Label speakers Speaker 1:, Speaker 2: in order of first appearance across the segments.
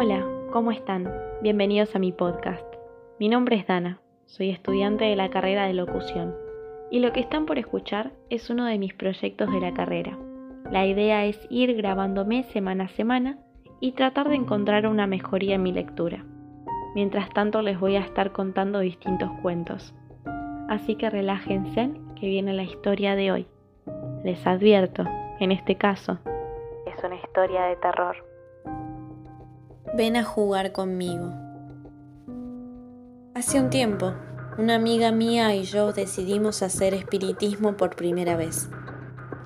Speaker 1: Hola, ¿cómo están? Bienvenidos a mi podcast. Mi nombre es Dana, soy estudiante de la carrera de locución y lo que están por escuchar es uno de mis proyectos de la carrera. La idea es ir grabándome semana a semana y tratar de encontrar una mejoría en mi lectura. Mientras tanto les voy a estar contando distintos cuentos. Así que relájense que viene la historia de hoy. Les advierto, en este caso, es una historia de terror.
Speaker 2: Ven a jugar conmigo. Hace un tiempo, una amiga mía y yo decidimos hacer espiritismo por primera vez,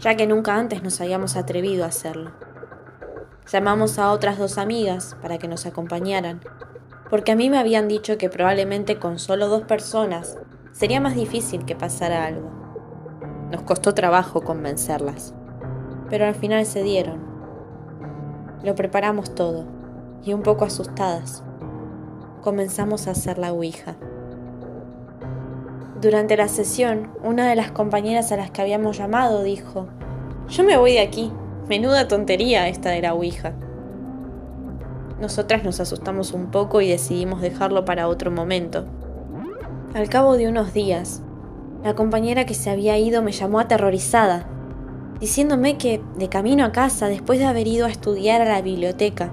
Speaker 2: ya que nunca antes nos habíamos atrevido a hacerlo. Llamamos a otras dos amigas para que nos acompañaran, porque a mí me habían dicho que probablemente con solo dos personas sería más difícil que pasara algo. Nos costó trabajo convencerlas, pero al final se dieron. Lo preparamos todo y un poco asustadas, comenzamos a hacer la Ouija. Durante la sesión, una de las compañeras a las que habíamos llamado dijo, yo me voy de aquí, menuda tontería esta de la Ouija. Nosotras nos asustamos un poco y decidimos dejarlo para otro momento. Al cabo de unos días, la compañera que se había ido me llamó aterrorizada, diciéndome que, de camino a casa, después de haber ido a estudiar a la biblioteca,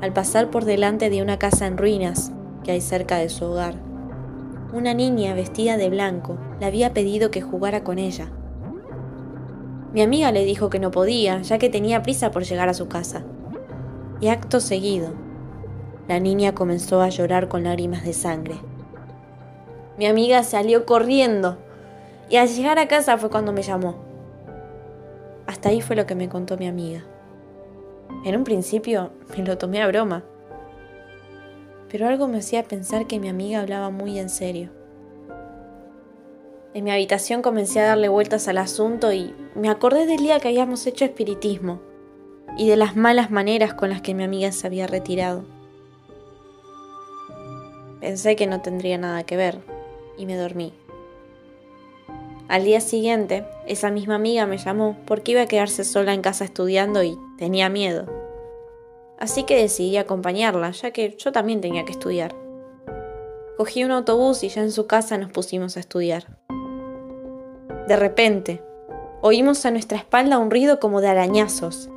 Speaker 2: al pasar por delante de una casa en ruinas que hay cerca de su hogar. Una niña vestida de blanco le había pedido que jugara con ella. Mi amiga le dijo que no podía, ya que tenía prisa por llegar a su casa. Y acto seguido, la niña comenzó a llorar con lágrimas de sangre. Mi amiga salió corriendo y al llegar a casa fue cuando me llamó. Hasta ahí fue lo que me contó mi amiga. En un principio me lo tomé a broma, pero algo me hacía pensar que mi amiga hablaba muy en serio. En mi habitación comencé a darle vueltas al asunto y me acordé del día que habíamos hecho espiritismo y de las malas maneras con las que mi amiga se había retirado. Pensé que no tendría nada que ver y me dormí. Al día siguiente, esa misma amiga me llamó porque iba a quedarse sola en casa estudiando y tenía miedo. Así que decidí acompañarla, ya que yo también tenía que estudiar. Cogí un autobús y ya en su casa nos pusimos a estudiar. De repente, oímos a nuestra espalda un ruido como de arañazos.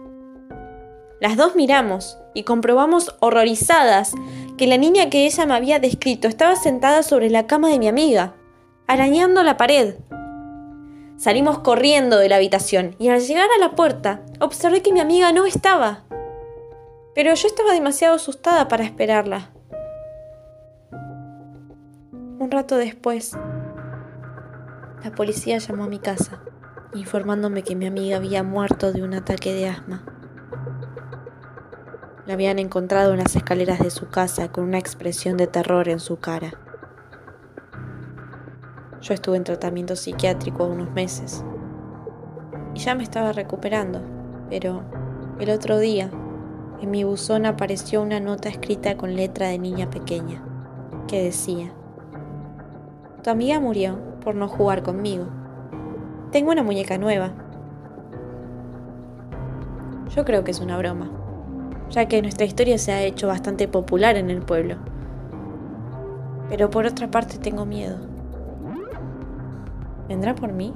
Speaker 2: Las dos miramos y comprobamos horrorizadas que la niña que ella me había descrito estaba sentada sobre la cama de mi amiga, arañando la pared. Salimos corriendo de la habitación y al llegar a la puerta observé que mi amiga no estaba. Pero yo estaba demasiado asustada para esperarla. Un rato después, la policía llamó a mi casa, informándome que mi amiga había muerto de un ataque de asma. La habían encontrado en las escaleras de su casa con una expresión de terror en su cara. Yo estuve en tratamiento psiquiátrico unos meses y ya me estaba recuperando, pero el otro día en mi buzón apareció una nota escrita con letra de niña pequeña que decía, Tu amiga murió por no jugar conmigo. Tengo una muñeca nueva. Yo creo que es una broma, ya que nuestra historia se ha hecho bastante popular en el pueblo. Pero por otra parte tengo miedo. ¿Vendrá por mí?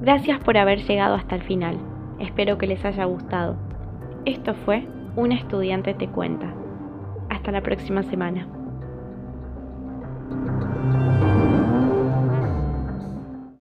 Speaker 1: Gracias por haber llegado hasta el final. Espero que les haya gustado. Esto fue Un estudiante te cuenta. Hasta la próxima semana.